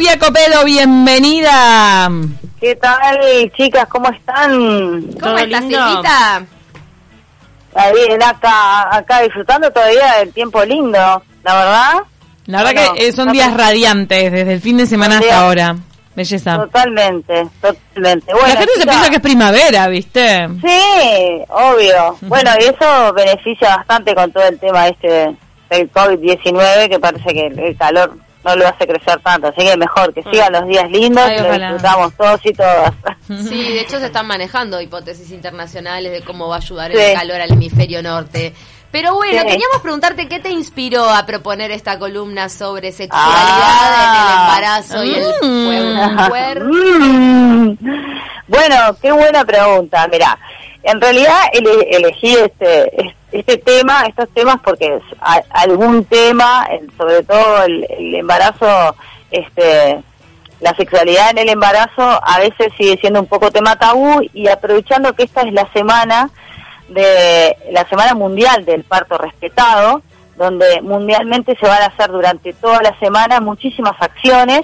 Silvia Copedo, bienvenida. ¿Qué tal, chicas? ¿Cómo están? ¿Cómo estás, Silvita? Bien, acá, acá disfrutando todavía del tiempo lindo, la verdad. La verdad que eh, son días radiantes desde el fin de semana hasta ahora. Belleza. Totalmente, totalmente. Bueno, la gente se piensa que es primavera, ¿viste? Sí, obvio. Bueno, y eso beneficia bastante con todo el tema este del COVID-19, que parece que el calor no lo hace crecer tanto, así que mejor que sigan los días lindos, y lo disfrutamos todos y todas. Sí, de hecho se están manejando hipótesis internacionales de cómo va a ayudar el calor al hemisferio norte. Pero bueno, queríamos preguntarte qué te inspiró a proponer esta columna sobre sexualidad en el ah. embarazo y el mm. Bueno, qué buena pregunta. Mira, en realidad elegí este, este tema, estos temas porque algún tema, sobre todo el, el embarazo, este, la sexualidad en el embarazo a veces sigue siendo un poco tema tabú y aprovechando que esta es la semana de la Semana Mundial del Parto Respetado, donde mundialmente se van a hacer durante toda la semana muchísimas acciones.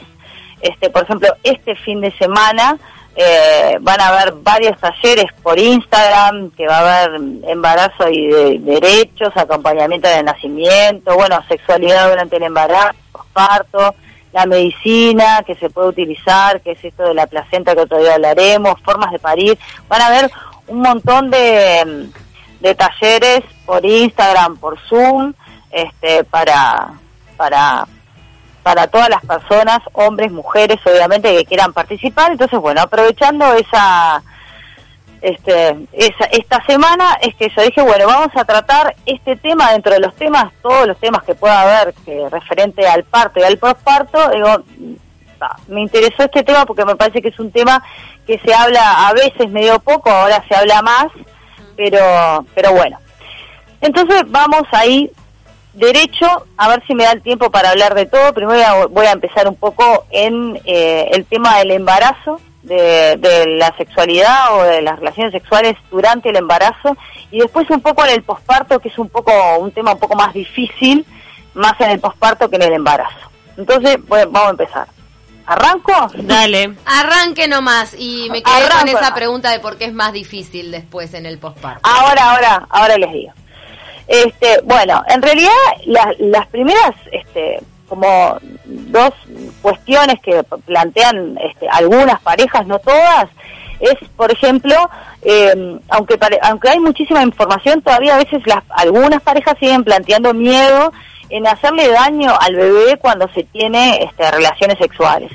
Este, por ejemplo, este fin de semana eh, van a haber varios talleres por Instagram, que va a haber embarazo y de, derechos, acompañamiento del nacimiento, bueno, sexualidad durante el embarazo, parto, la medicina que se puede utilizar, que es esto de la placenta que otro día hablaremos, formas de parir. Van a haber un montón de, de talleres por Instagram, por Zoom, este, para, para, para todas las personas, hombres, mujeres, obviamente, que quieran participar. Entonces, bueno, aprovechando esa, este, esa, esta semana es que yo dije, bueno, vamos a tratar este tema dentro de los temas, todos los temas que pueda haber que referente al parto y al postparto, digo, me interesó este tema porque me parece que es un tema que se habla a veces medio poco, ahora se habla más, pero, pero bueno. Entonces vamos ahí derecho, a ver si me da el tiempo para hablar de todo. Primero voy a empezar un poco en eh, el tema del embarazo, de, de, la sexualidad o de las relaciones sexuales durante el embarazo y después un poco en el posparto, que es un poco un tema un poco más difícil, más en el posparto que en el embarazo. Entonces, vamos a empezar. ¿Arranco? Dale. Arranque nomás. Y me quedé con esa pregunta de por qué es más difícil después en el posparto. Ahora, ahora, ahora les digo. Este, bueno, en realidad las primeras, este, como dos cuestiones que plantean este, algunas parejas, no todas, es, por ejemplo, eh, aunque aunque hay muchísima información, todavía a veces las, algunas parejas siguen planteando miedo en hacerle daño al bebé cuando se tiene este, relaciones sexuales.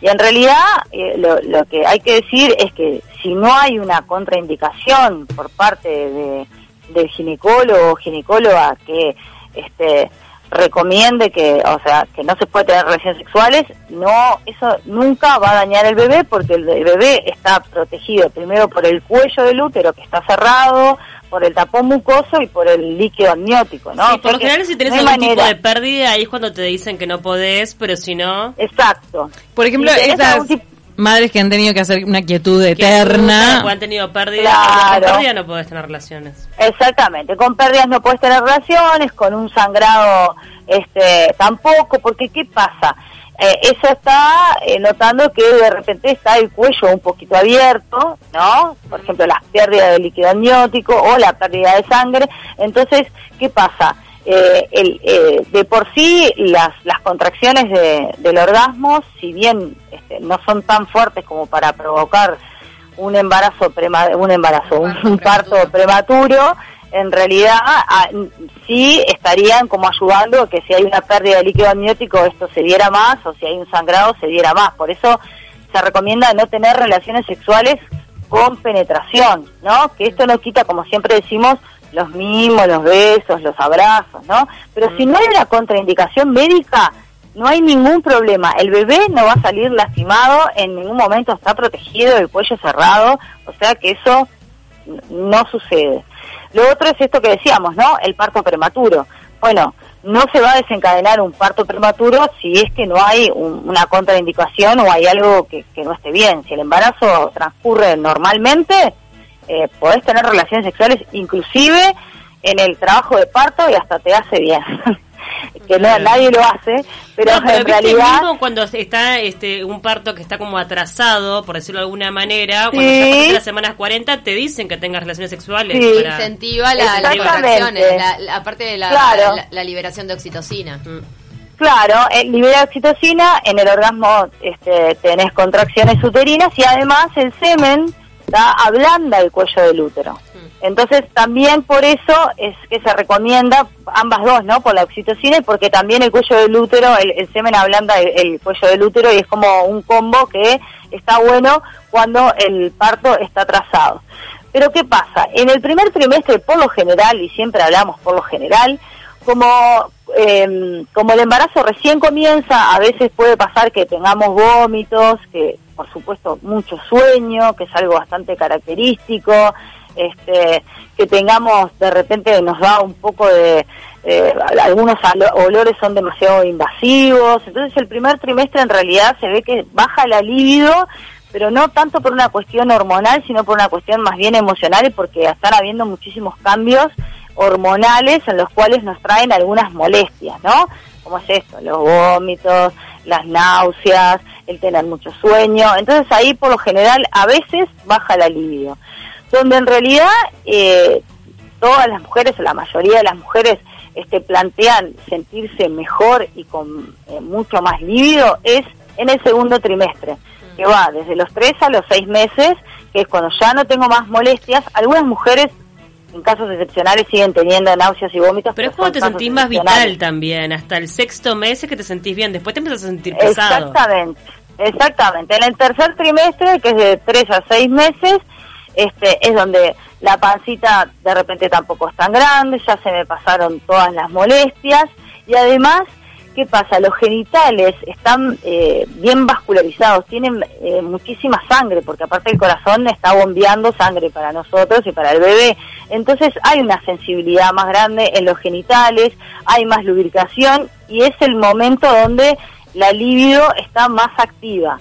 Y en realidad eh, lo, lo, que hay que decir es que si no hay una contraindicación por parte de, del ginecólogo o ginecóloga que este, recomiende que, o sea, que no se puede tener relaciones sexuales, no, eso nunca va a dañar el bebé porque el bebé está protegido primero por el cuello del útero que está cerrado, por el tapón mucoso y por el líquido amniótico, ¿no? Sí, por lo general si tenés algún tipo de pérdida, ahí es cuando te dicen que no podés, pero si no... Exacto. Por ejemplo, esas madres que han tenido que hacer una quietud eterna... O han tenido pérdida, con pérdida no podés tener relaciones. Exactamente, con pérdidas no podés tener relaciones, con un sangrado este tampoco, porque ¿qué pasa? eh, eso está eh, notando que de repente está el cuello un poquito abierto, ¿no? Por ejemplo, la pérdida de líquido amniótico o la pérdida de sangre. Entonces, ¿qué pasa? Eh, el, eh, de por sí las, las contracciones de, del orgasmo, si bien este, no son tan fuertes como para provocar un embarazo, prema, un embarazo, un parto prematuro, en realidad sí estarían como ayudando a que si hay una pérdida de líquido amniótico esto se diera más o si hay un sangrado se diera más. Por eso se recomienda no tener relaciones sexuales con penetración, ¿no? Que esto no quita, como siempre decimos, los mimos, los besos, los abrazos, ¿no? Pero si no hay una contraindicación médica, no hay ningún problema. El bebé no va a salir lastimado, en ningún momento está protegido, el cuello cerrado, o sea que eso no sucede. Lo otro es esto que decíamos, ¿no? El parto prematuro. Bueno, no se va a desencadenar un parto prematuro si es que no hay una contraindicación o hay algo que, no esté bien. Si el embarazo transcurre normalmente, eh, podés tener relaciones sexuales inclusive en el trabajo de parto y hasta te hace bien. que no, nadie lo hace, pero, en realidad... Mismo cuando está este un parto que está como atrasado, por decirlo de alguna manera, cuando estás en las semanas 40 te dicen que tengas relaciones sexuales. Sí. Incentiva la, la, aparte de la, la, liberación de oxitocina. Mm. Claro, eh, libera oxitocina, en el orgasmo este, tenés contracciones uterinas y además el semen da ablanda el cuello del útero. Mm. Entonces también por eso es que se recomienda ambas dos, ¿no? Por la oxitocina y porque también el cuello del útero, el, semen ablanda el, cuello del útero y es como un combo que está bueno cuando el parto está atrasado. Pero ¿qué pasa? En el primer trimestre, por lo general, y siempre hablamos por lo general, como, em, como el embarazo recién comienza, a veces puede pasar que tengamos vómitos, que por supuesto mucho sueño, que es algo bastante característico, este, que tengamos de repente nos da un poco de eh, algunos olores son demasiado invasivos, entonces el primer trimestre en realidad se ve que baja la libido, pero no tanto por una cuestión hormonal, sino por una cuestión más bien emocional, porque están habiendo muchísimos cambios hormonales en los cuales nos traen algunas molestias, ¿no? Como es esto, los vómitos, las náuseas, el tener mucho sueño. Entonces ahí por lo general a veces baja la libido. Donde en realidad eh, todas las mujeres, o la mayoría de las mujeres, este, plantean sentirse mejor y con eh, mucho más libido es en el segundo trimestre, que va desde los 3 a los 6 meses, que es cuando ya no tengo más molestias. Algunas mujeres en casos excepcionales siguen teniendo náuseas y vómitos. Pero, es cuando te sentís más vital también, hasta el sexto mes es que te sentís bien, después te empiezas a sentir pesado. Exactamente, exactamente. En el tercer trimestre, que es de tres a seis meses, este es donde la pancita de repente tampoco es tan grande, ya se me pasaron todas las molestias y además ¿qué pasa? Los genitales están eh, bien vascularizados, tienen eh, muchísima sangre, porque aparte el corazón está bombeando sangre para nosotros y para el bebé. Entonces hay una sensibilidad más grande en los genitales, hay más lubricación y es el momento donde la libido está más activa,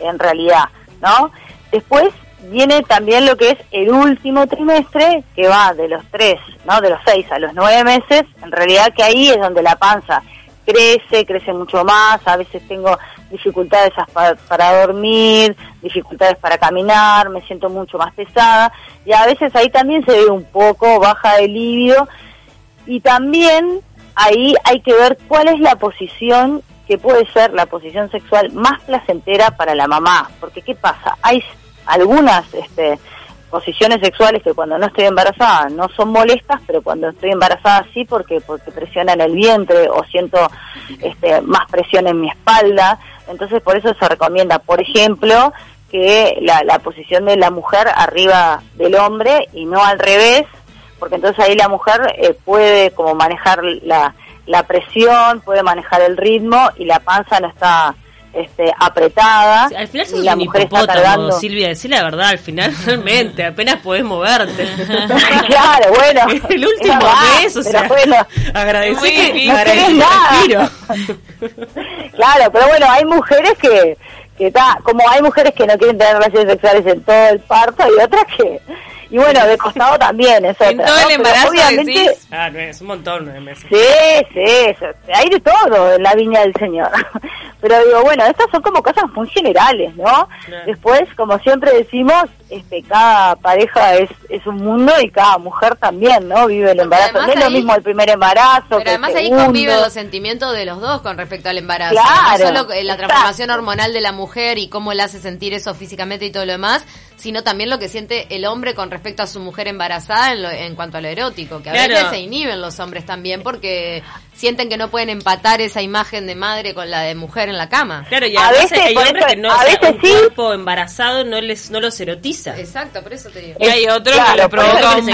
en realidad, ¿no? Después viene también lo que es el último trimestre, que va de los tres, ¿no? De los seis a los nueve meses, en realidad que ahí es donde la panza crece, crece mucho más, a veces tengo dificultades para, dormir, dificultades para caminar, me siento mucho más pesada y a veces ahí también se ve un poco baja de líbido y también ahí hay que ver cuál es la posición que puede ser la posición sexual más placentera para la mamá, porque ¿qué pasa? Hay algunas este, posiciones sexuales que cuando no estoy embarazada no son molestas, pero cuando estoy embarazada sí porque porque presionan el vientre o siento este, más presión en mi espalda. Entonces por eso se recomienda, por ejemplo, que la, la posición de la mujer arriba del hombre y no al revés, porque entonces ahí la mujer eh, puede como manejar la, la presión, puede manejar el ritmo y la panza no está este, apretada. al final sos la mujer está Silvia, decir la verdad, al final realmente, apenas podés moverte. claro, bueno. el último mes, o sea, bueno, que, no claro, pero bueno, hay mujeres que, que está, como hay mujeres que no quieren tener relaciones sexuales en todo el parto, y otras que y bueno, de costado también, eso. En todo el embarazo obviamente, Ah, no, es un montón de meses. Sí, sí, hay de todo en la viña del Señor. Pero digo, bueno, estas son como cosas muy generales, ¿no? Después, como siempre decimos, este cada pareja es, es un mundo y cada mujer también, ¿no? Vive el embarazo. No es lo mismo el primer embarazo. Pero además ahí conviven los sentimientos de los dos con respecto al embarazo. no solo la transformación hormonal de la mujer y cómo le hace sentir eso físicamente y todo lo demás, sino también lo que siente el hombre con respecto a su mujer embarazada en, en cuanto a lo erótico, que a veces se inhiben los hombres también porque sienten que no pueden empatar esa imagen de madre con la de mujer en la cama. Claro, y a, veces, hay hombres que no, a veces un cuerpo embarazado no les no los erotiza. Exacto, por eso te digo. Y hay otros que lo provocan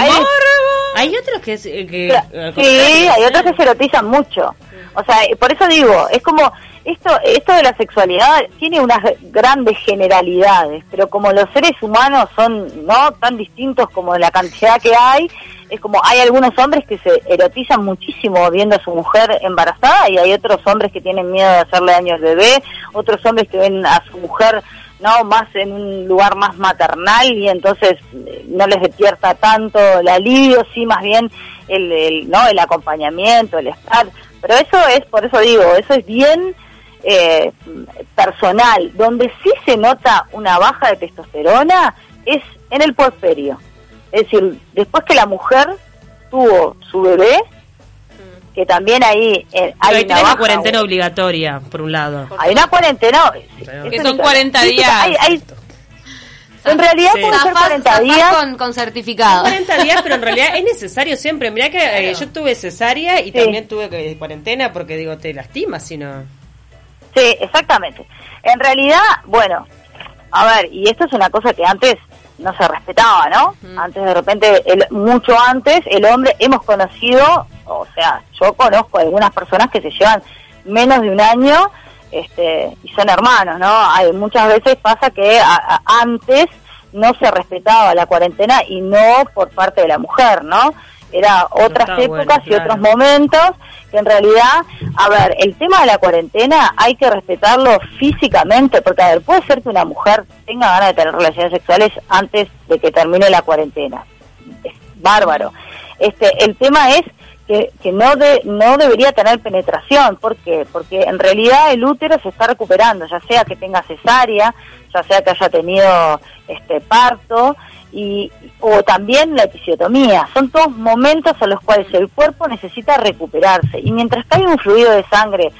hay, otros que, que eh, sí, hay otros que se erotizan mucho. O sea, por eso digo, es como esto, esto de la sexualidad tiene unas grandes generalidades, pero como los seres humanos son no tan distintos como la cantidad que hay, es como hay algunos hombres que se erotizan muchísimo viendo a su mujer embarazada y hay otros hombres que tienen miedo de hacerle daño al bebé, otros hombres que ven a su mujer ¿no? Más en un lugar más maternal y entonces eh, no les despierta tanto el alivio, sí, más bien el, el, ¿no? el acompañamiento, el estar. Pero eso es, por eso digo, eso es bien eh, personal. Donde sí se nota una baja de testosterona es en el puerperio. Es decir, después que la mujer tuvo su bebé, que también ahí eh, hay una, cuarentena obligatoria, por un lado. Hay una cuarentena... Que son 40 días. en realidad puede ser 40 días. Con, con, certificado. 40 días, pero en realidad es necesario siempre. Mirá que eh, yo tuve cesárea y también tuve que, cuarentena porque digo, te lastimas si no. Sí, exactamente. En realidad, bueno, a ver, y esto es una cosa que antes no se respetaba, ¿no? Antes de repente, el, mucho antes, el hombre, hemos conocido, o sea, yo conozco algunas personas que se llevan menos de un año este, y son hermanos, ¿no? Hay, muchas veces pasa que antes no se respetaba la cuarentena y no por parte de la mujer, ¿no? Era otras épocas y otros momentos que en realidad, a ver, el tema de la cuarentena hay que respetarlo físicamente, porque a ver, puede ser que una mujer tenga ganas de tener relaciones sexuales antes de que termine la cuarentena. Es bárbaro. Este, el tema es que, que no de, no debería tener penetración, ¿por qué? Porque en realidad el útero se está recuperando, ya sea que tenga cesárea, ya sea que haya tenido este parto, y, o también la episiotomía. Son todos momentos en los cuales el cuerpo necesita recuperarse. Y mientras que hay un fluido de sangre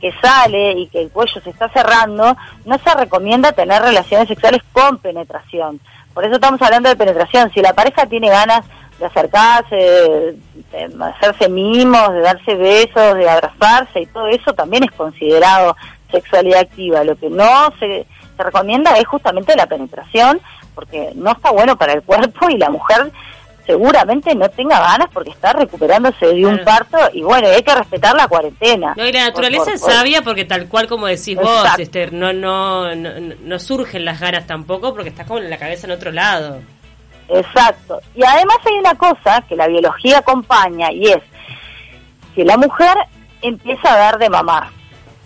que sale y que el cuello se está cerrando, no se recomienda tener relaciones sexuales con penetración. Por eso estamos hablando de penetración. Si la pareja tiene ganas de acercarse, de, hacerse mimos, de darse besos, de abrazarse y todo eso también es considerado sexualidad activa. Lo que no se recomienda es justamente la penetración porque no está bueno para el cuerpo y la mujer seguramente no tenga ganas porque está recuperándose de un parto y bueno, hay que respetar la cuarentena. No, y la naturaleza es sabia porque tal cual como decís vos, Esther, no, no, no, no, surgen las ganas tampoco porque estás con la cabeza en otro lado. Exacto. Y además hay una cosa que la biología acompaña y es que la mujer empieza a dar de mamar.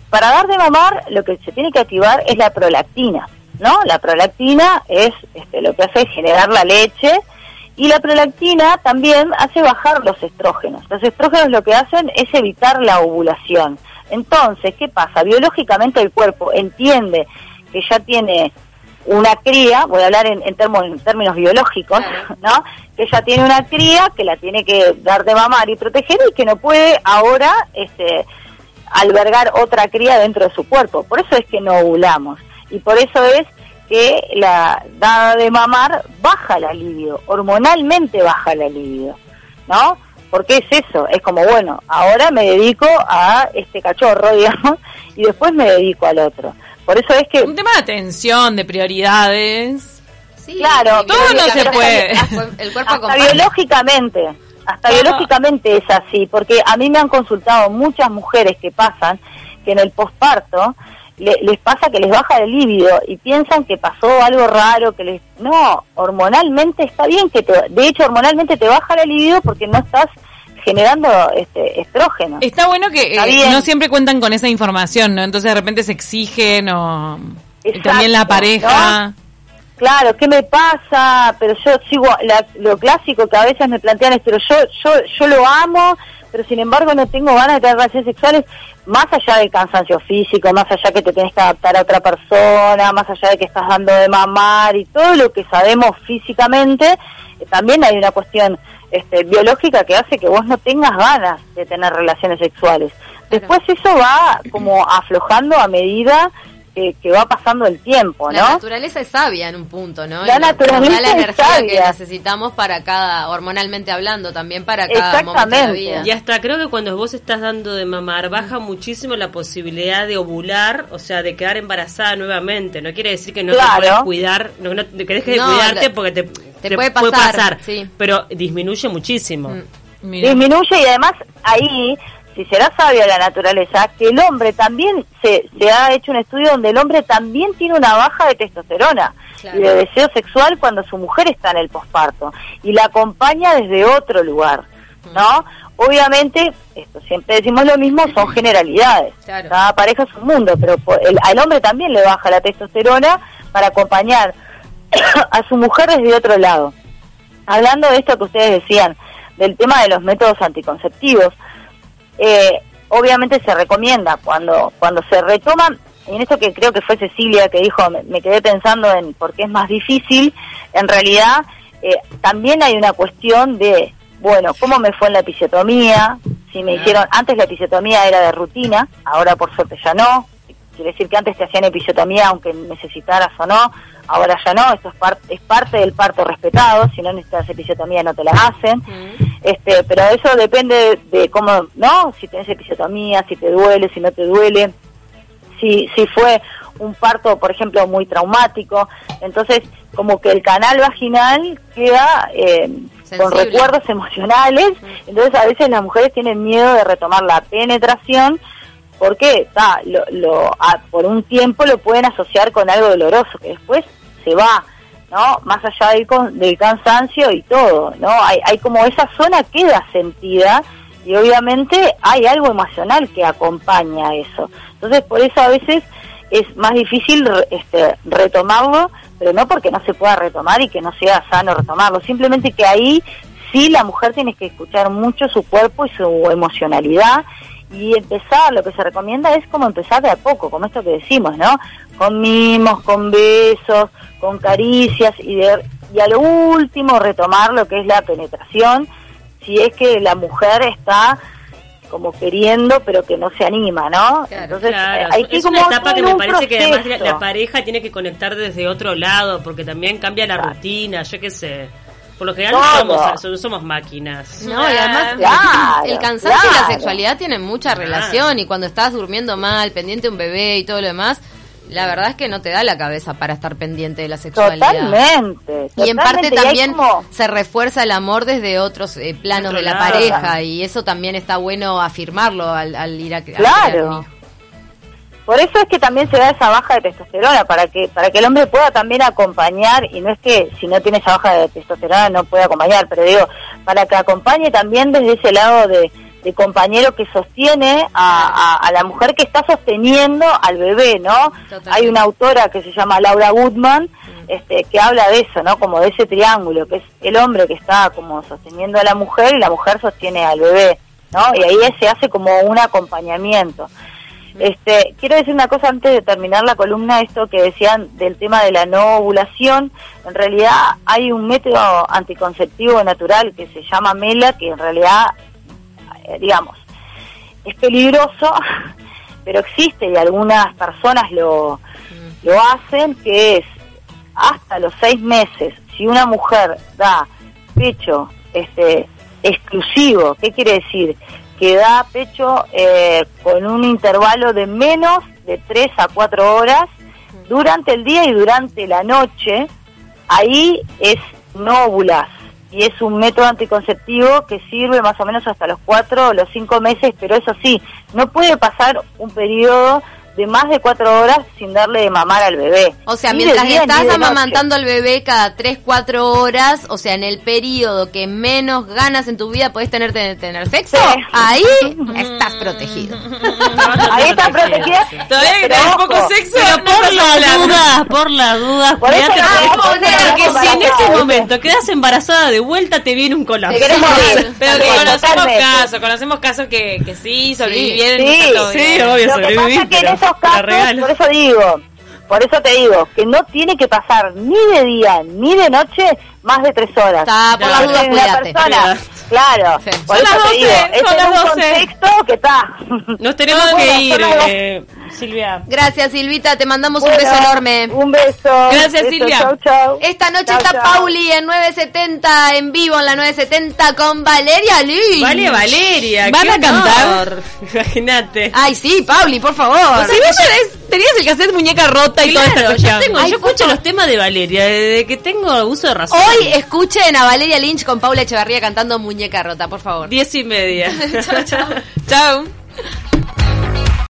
Para dar de mamar lo que se tiene que activar es la prolactina. ¿No? La prolactina es este, lo que hace es generar la leche y la prolactina también hace bajar los estrógenos. Los estrógenos lo que hacen es evitar la ovulación. Entonces, ¿qué pasa? Biológicamente el cuerpo entiende que ya tiene una cría, voy a hablar en, términos biológicos, ¿no? Que ya tiene una cría, que la tiene que dar de mamar y proteger y que no puede ahora este, albergar otra cría dentro de su cuerpo. Por eso es que no ovulamos y por eso es que la dada de mamar baja la libido, hormonalmente baja la libido, ¿no? Porque es eso, es como, bueno, ahora me dedico a este cachorro, digamos, y después me dedico al otro. Por eso es que... Un tema de atención, de prioridades. Sí, claro, todo no se puede. El cuerpo hasta biológicamente, hasta biológicamente es así, porque a mí me han consultado muchas mujeres que pasan que en el posparto les pasa que les baja el líbido y piensan que pasó algo raro, que les... No, hormonalmente está bien que te... De hecho, hormonalmente te baja el libido porque no estás generando este estrógeno. Está bueno que eh, no siempre cuentan con esa información, ¿no? Entonces de repente se exigen o... también la pareja... Claro, ¿qué me pasa? Pero yo sigo lo clásico que a veces me plantean es, pero yo, yo, yo lo amo, pero sin embargo no tengo ganas de tener relaciones sexuales, más allá del cansancio físico, más allá que te tienes que adaptar a otra persona, más allá de que estás dando de mamar y todo lo que sabemos físicamente, eh, también hay una cuestión este, biológica que hace que vos no tengas ganas de tener relaciones sexuales. Después eso va como aflojando a medida que, va pasando el tiempo, ¿no? La naturaleza es sabia en un punto, ¿no? La, naturaleza la energía que necesitamos para cada, hormonalmente hablando, también para cada momento de la vida. Y hasta creo que cuando vos estás dando de mamar, baja muchísimo la posibilidad de ovular, o sea, de quedar embarazada nuevamente. No quiere decir que no te puedas cuidar, no, que dejes de cuidarte porque te, te, puede pasar, pero disminuye muchísimo. Mm, disminuye y además ahí si será sabia la naturaleza, que el hombre también se, se ha hecho un estudio donde el hombre también tiene una baja de testosterona y de deseo sexual cuando su mujer está en el posparto y la acompaña desde otro lugar, ¿no? Obviamente, esto siempre decimos lo mismo, son generalidades. Cada pareja es un mundo, pero el, al hombre también le baja la testosterona para acompañar a su mujer desde otro lado. Hablando de esto que ustedes decían, del tema de los métodos anticonceptivos, eh, obviamente se recomienda cuando, cuando se retoman, en esto que creo que fue Cecilia que dijo, me, quedé pensando en por qué es más difícil, en realidad eh, también hay una cuestión de, bueno, ¿cómo me fue en la episiotomía? Si me hicieron, antes la episiotomía era de rutina, ahora por suerte ya no, quiere decir que antes te hacían episiotomía aunque necesitaras o no, ahora ya no, esto es, parte es parte del parto respetado, si no necesitas episiotomía no te la hacen, este, pero eso depende de, cómo, ¿no? Si tenés episiotomía, si te duele, si no te duele, si, si fue un parto, por ejemplo, muy traumático, entonces como que el canal vaginal queda eh, con recuerdos emocionales, entonces a veces las mujeres tienen miedo de retomar la penetración porque está lo, por un tiempo lo pueden asociar con algo doloroso que después se va no más allá del, del cansancio y todo no hay, hay como esa zona queda sentida y obviamente hay algo emocional que acompaña eso. Entonces por eso a veces es más difícil este, retomarlo pero no porque no se pueda retomar y que no sea sano retomarlo simplemente que ahí sí la mujer tiene que escuchar mucho su cuerpo y su emocionalidad y empezar, lo que se recomienda es como empezar de a poco, como esto que decimos, ¿no? Con mimos, con besos, con caricias y, de, y a lo último retomar lo que es la penetración, si es que la mujer está como queriendo pero que no se anima, ¿no? Entonces eh, hay que es una etapa que me parece que además la, pareja tiene que conectar desde otro lado porque también cambia la rutina, yo qué sé. Por lo general no somos, somos, máquinas. No, y además el cansancio y la sexualidad tienen mucha relación y cuando estás durmiendo mal, pendiente de un bebé y todo lo demás, la verdad es que no te da la cabeza para estar pendiente de la sexualidad. Totalmente. Y en parte también se refuerza el amor desde otros eh, planos de la pareja y eso también está bueno afirmarlo al, ir a Claro. Por eso es que también se da esa baja de testosterona, para que para que el hombre pueda también acompañar, y no es que si no tiene esa baja de testosterona no puede acompañar, pero digo, para que acompañe también desde ese lado de, compañero que sostiene a, la mujer que está sosteniendo al bebé, ¿no? Hay una autora que se llama Laura Goodman, este, que habla de eso, ¿no? Como de ese triángulo, que es el hombre que está como sosteniendo a la mujer y la mujer sostiene al bebé, ¿no? Y ahí se hace como un acompañamiento. Este, quiero decir una cosa antes de terminar la columna, esto que decían del tema de la no ovulación. En realidad hay un método anticonceptivo natural que se llama MELA, que en realidad, eh, digamos, es peligroso, pero existe y algunas personas lo, lo hacen, que es hasta los seis meses, si una mujer da pecho este, exclusivo, ¿qué quiere decir? que da pecho eh, con un intervalo de menos de 3 a 4 horas durante el día y durante la noche, ahí es nóbulas y es un método anticonceptivo que sirve más o menos hasta los 4 o los 5 meses, pero eso sí, no puede pasar un periodo de más de cuatro horas sin darle de mamar al bebé. O sea, mientras estás amamantando al bebé cada tres, cuatro horas, o sea, en el periodo que menos ganas en tu vida puedes tener tener sexo, ahí estás protegido. ahí estás protegida. Todavía que tenés poco sexo, pero por la duda, por la duda, porque si en ese momento quedas embarazada de vuelta te viene un colapso. Pero conocemos casos, conocemos casos que, que sí sobrevivieron. Sí, sí, obvio, sobrevivieron por eso digo, por eso te digo, que no tiene que pasar ni de día ni de noche más de tres horas. Está, por la claro, por eso te digo, es un contexto que está. Nos tenemos que ir, eh, Silvia. Gracias, Silvita, te mandamos un beso enorme. Un beso. Gracias, Silvia. Chau, chau. Esta noche está Pauli en 970, en vivo en la 970 con Valeria Lee. Vale, Valeria. ¿Van a cantar? Imagínate. Ay, sí, Pauli, por favor. Si vos tenías el cassette muñeca rota y claro, toda esta yo, tengo, yo escucho los temas de Valeria, desde que tengo uso de razón. Hoy escuchen a Valeria Lynch con Paula Echevarría cantando Muñeca Rota, por favor. Diez y media. chao, chao. chao.